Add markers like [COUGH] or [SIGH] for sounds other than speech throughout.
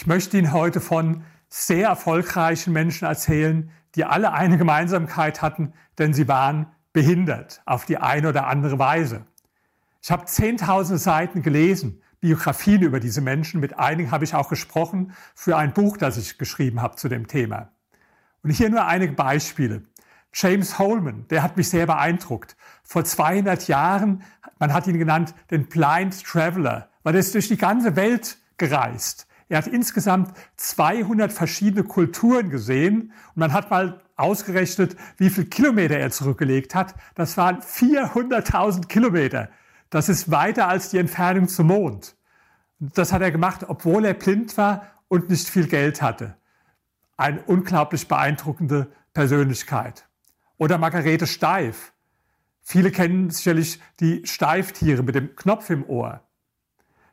Ich möchte Ihnen heute von sehr erfolgreichen Menschen erzählen, die alle eine Gemeinsamkeit hatten, denn sie waren behindert auf die eine oder andere Weise. Ich habe zehntausende Seiten gelesen, Biografien über diese Menschen. Mit einigen habe ich auch gesprochen für ein Buch, das ich geschrieben habe zu dem Thema. Und hier nur einige Beispiele. James Holman, der hat mich sehr beeindruckt. Vor 200 Jahren, man hat ihn genannt den Blind Traveler, weil er ist durch die ganze Welt gereist. Er hat insgesamt 200 verschiedene Kulturen gesehen und man hat mal ausgerechnet, wie viel Kilometer er zurückgelegt hat. Das waren 400.000 Kilometer. Das ist weiter als die Entfernung zum Mond. Das hat er gemacht, obwohl er blind war und nicht viel Geld hatte. Eine unglaublich beeindruckende Persönlichkeit. Oder Margarete Steif. Viele kennen sicherlich die Steiftiere mit dem Knopf im Ohr.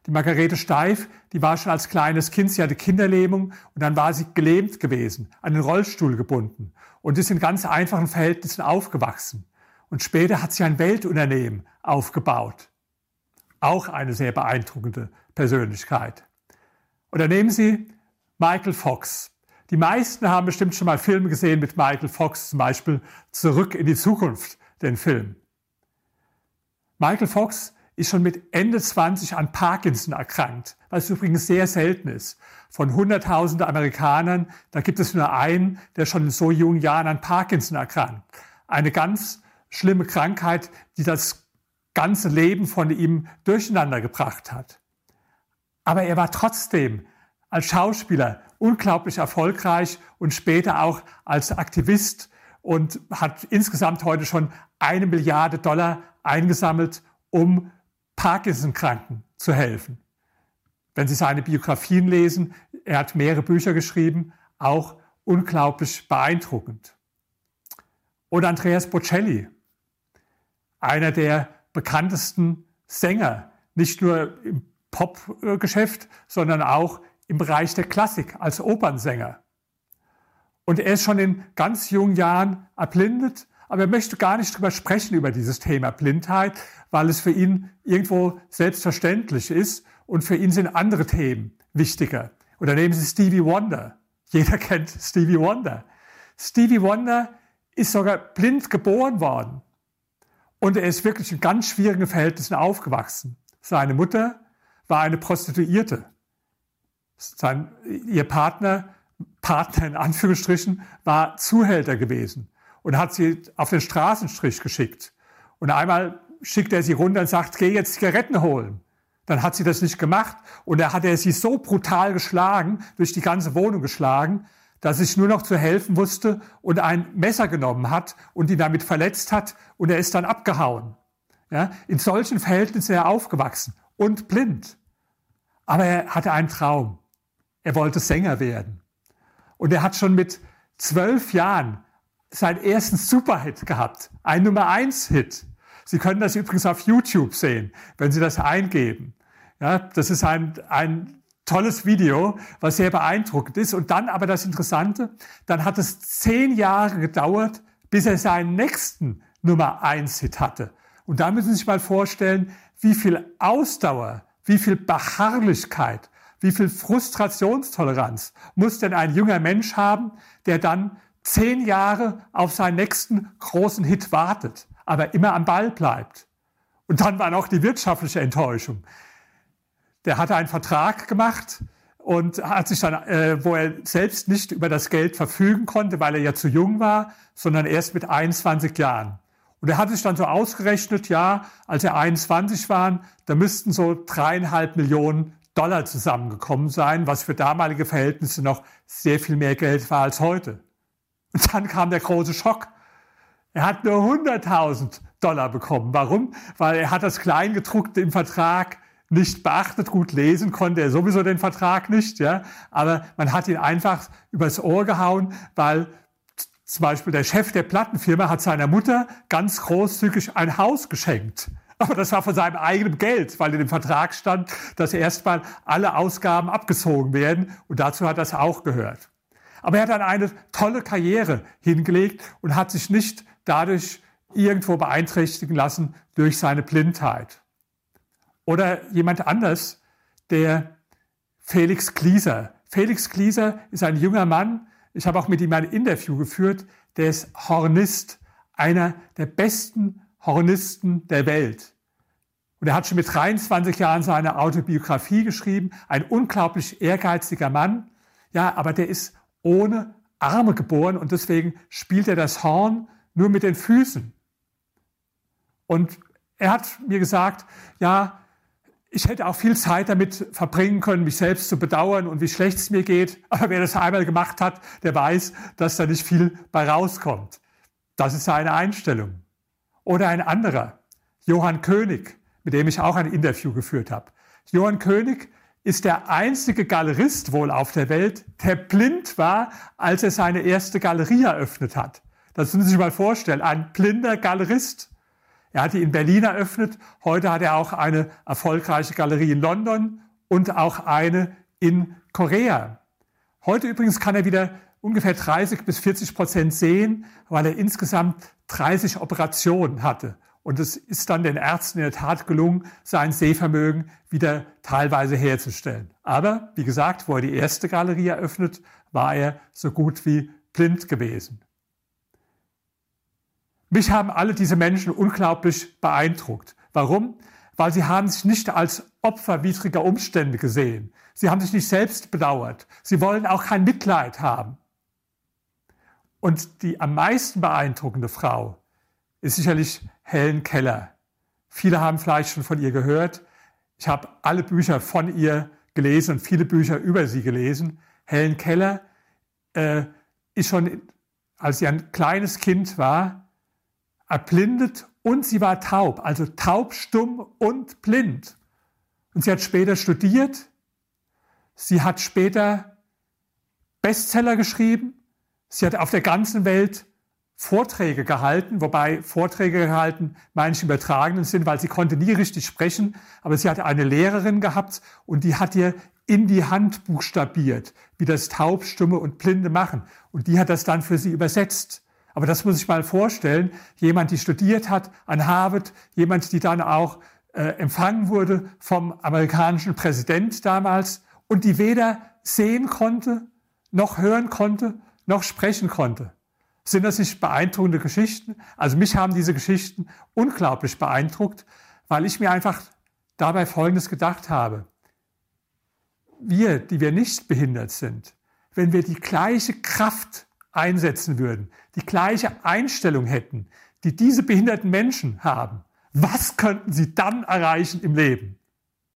Die Margarete Steif, die war schon als kleines Kind, sie hatte Kinderlähmung und dann war sie gelähmt gewesen, an den Rollstuhl gebunden und ist in ganz einfachen Verhältnissen aufgewachsen. Und später hat sie ein Weltunternehmen aufgebaut. Auch eine sehr beeindruckende Persönlichkeit. Oder nehmen Sie Michael Fox. Die meisten haben bestimmt schon mal Filme gesehen mit Michael Fox, zum Beispiel Zurück in die Zukunft, den Film. Michael Fox ist schon mit Ende 20 an Parkinson erkrankt, was übrigens sehr selten ist. Von Hunderttausenden Amerikanern, da gibt es nur einen, der schon in so jungen Jahren an Parkinson erkrankt. Eine ganz schlimme Krankheit, die das ganze Leben von ihm durcheinander gebracht hat. Aber er war trotzdem als Schauspieler unglaublich erfolgreich und später auch als Aktivist und hat insgesamt heute schon eine Milliarde Dollar eingesammelt, um Parkinson-Kranken zu helfen. Wenn Sie seine Biografien lesen, er hat mehrere Bücher geschrieben, auch unglaublich beeindruckend. Oder Andreas Bocelli, einer der bekanntesten Sänger, nicht nur im Popgeschäft, sondern auch im Bereich der Klassik als Opernsänger. Und er ist schon in ganz jungen Jahren erblindet, aber er möchte gar nicht drüber sprechen, über dieses Thema Blindheit, weil es für ihn irgendwo selbstverständlich ist und für ihn sind andere Themen wichtiger. Oder nehmen Sie Stevie Wonder. Jeder [LAUGHS] kennt Stevie Wonder. Stevie Wonder ist sogar blind geboren worden. Und er ist wirklich in ganz schwierigen Verhältnissen aufgewachsen. Seine Mutter war eine Prostituierte. Sein, ihr Partner, Partner in Anführungsstrichen, war Zuhälter gewesen und hat sie auf den Straßenstrich geschickt. Und einmal schickt er sie runter und sagt, geh jetzt Zigaretten holen. Dann hat sie das nicht gemacht und er hat er sie so brutal geschlagen, durch die ganze Wohnung geschlagen, dass ich nur noch zu helfen wusste und ein Messer genommen hat und ihn damit verletzt hat und er ist dann abgehauen. Ja, in solchen Verhältnissen ist er aufgewachsen und blind. Aber er hatte einen Traum. Er wollte Sänger werden. Und er hat schon mit zwölf Jahren seinen ersten Superhit gehabt. Ein Nummer eins Hit. Sie können das übrigens auf YouTube sehen, wenn Sie das eingeben. Ja, das ist ein, ein tolles Video, was sehr beeindruckend ist. Und dann aber das Interessante, dann hat es zehn Jahre gedauert, bis er seinen nächsten Nummer eins Hit hatte. Und da müssen Sie sich mal vorstellen, wie viel Ausdauer, wie viel Beharrlichkeit, wie viel Frustrationstoleranz muss denn ein junger Mensch haben, der dann zehn Jahre auf seinen nächsten großen Hit wartet, aber immer am Ball bleibt. Und dann war noch die wirtschaftliche Enttäuschung. Der hatte einen Vertrag gemacht und hat sich dann, äh, wo er selbst nicht über das Geld verfügen konnte, weil er ja zu jung war, sondern erst mit 21 Jahren. Und er hat sich dann so ausgerechnet, ja, als er 21 war, da müssten so dreieinhalb Millionen Dollar zusammengekommen sein, was für damalige Verhältnisse noch sehr viel mehr Geld war als heute. Und dann kam der große Schock. Er hat nur 100.000 Dollar bekommen. Warum? Weil er hat das Kleingedruckte im Vertrag nicht beachtet, gut lesen konnte er sowieso den Vertrag nicht, ja. Aber man hat ihn einfach übers Ohr gehauen, weil zum Beispiel der Chef der Plattenfirma hat seiner Mutter ganz großzügig ein Haus geschenkt. Aber das war von seinem eigenen Geld, weil in dem Vertrag stand, dass erstmal alle Ausgaben abgezogen werden. Und dazu hat das auch gehört. Aber er hat dann eine tolle Karriere hingelegt und hat sich nicht dadurch irgendwo beeinträchtigen lassen durch seine Blindheit. Oder jemand anders, der Felix Klieser, Felix Glieser ist ein junger Mann. Ich habe auch mit ihm ein Interview geführt. Der ist Hornist, einer der besten Hornisten der Welt. Und er hat schon mit 23 Jahren seine Autobiografie geschrieben. Ein unglaublich ehrgeiziger Mann. Ja, aber der ist ohne Arme geboren und deswegen spielt er das Horn nur mit den Füßen. Und er hat mir gesagt, ja, ich hätte auch viel Zeit damit verbringen können, mich selbst zu bedauern und wie schlecht es mir geht. Aber wer das einmal gemacht hat, der weiß, dass da nicht viel bei rauskommt. Das ist seine Einstellung. Oder ein anderer, Johann König, mit dem ich auch ein Interview geführt habe. Johann König ist der einzige Galerist wohl auf der Welt, der blind war, als er seine erste Galerie eröffnet hat. Das müssen Sie sich mal vorstellen. Ein blinder Galerist. Er hat die in Berlin eröffnet. Heute hat er auch eine erfolgreiche Galerie in London und auch eine in Korea. Heute übrigens kann er wieder ungefähr 30 bis 40 Prozent sehen, weil er insgesamt 30 Operationen hatte. Und es ist dann den Ärzten in der Tat gelungen, sein Sehvermögen wieder teilweise herzustellen. Aber wie gesagt, wo er die erste Galerie eröffnet, war er so gut wie blind gewesen. Mich haben alle diese Menschen unglaublich beeindruckt. Warum? Weil sie haben sich nicht als Opfer widriger Umstände gesehen. Sie haben sich nicht selbst bedauert. Sie wollen auch kein Mitleid haben. Und die am meisten beeindruckende Frau ist sicherlich Helen Keller. Viele haben vielleicht schon von ihr gehört. Ich habe alle Bücher von ihr gelesen und viele Bücher über sie gelesen. Helen Keller äh, ist schon, als sie ein kleines Kind war, erblindet und sie war taub, also taub, stumm und blind. Und sie hat später studiert. Sie hat später Bestseller geschrieben. Sie hat auf der ganzen Welt Vorträge gehalten, wobei Vorträge gehalten manche übertragenen sind, weil sie konnte nie richtig sprechen, aber sie hatte eine Lehrerin gehabt und die hat ihr in die Hand buchstabiert, wie das Taubstumme und Blinde machen. Und die hat das dann für sie übersetzt. Aber das muss ich mal vorstellen. Jemand, die studiert hat an Harvard, jemand, die dann auch äh, empfangen wurde vom amerikanischen Präsident damals und die weder sehen konnte, noch hören konnte, noch sprechen konnte. Sind das nicht beeindruckende Geschichten? Also mich haben diese Geschichten unglaublich beeindruckt, weil ich mir einfach dabei Folgendes gedacht habe. Wir, die wir nicht behindert sind, wenn wir die gleiche Kraft einsetzen würden, die gleiche Einstellung hätten, die diese behinderten Menschen haben, was könnten sie dann erreichen im Leben?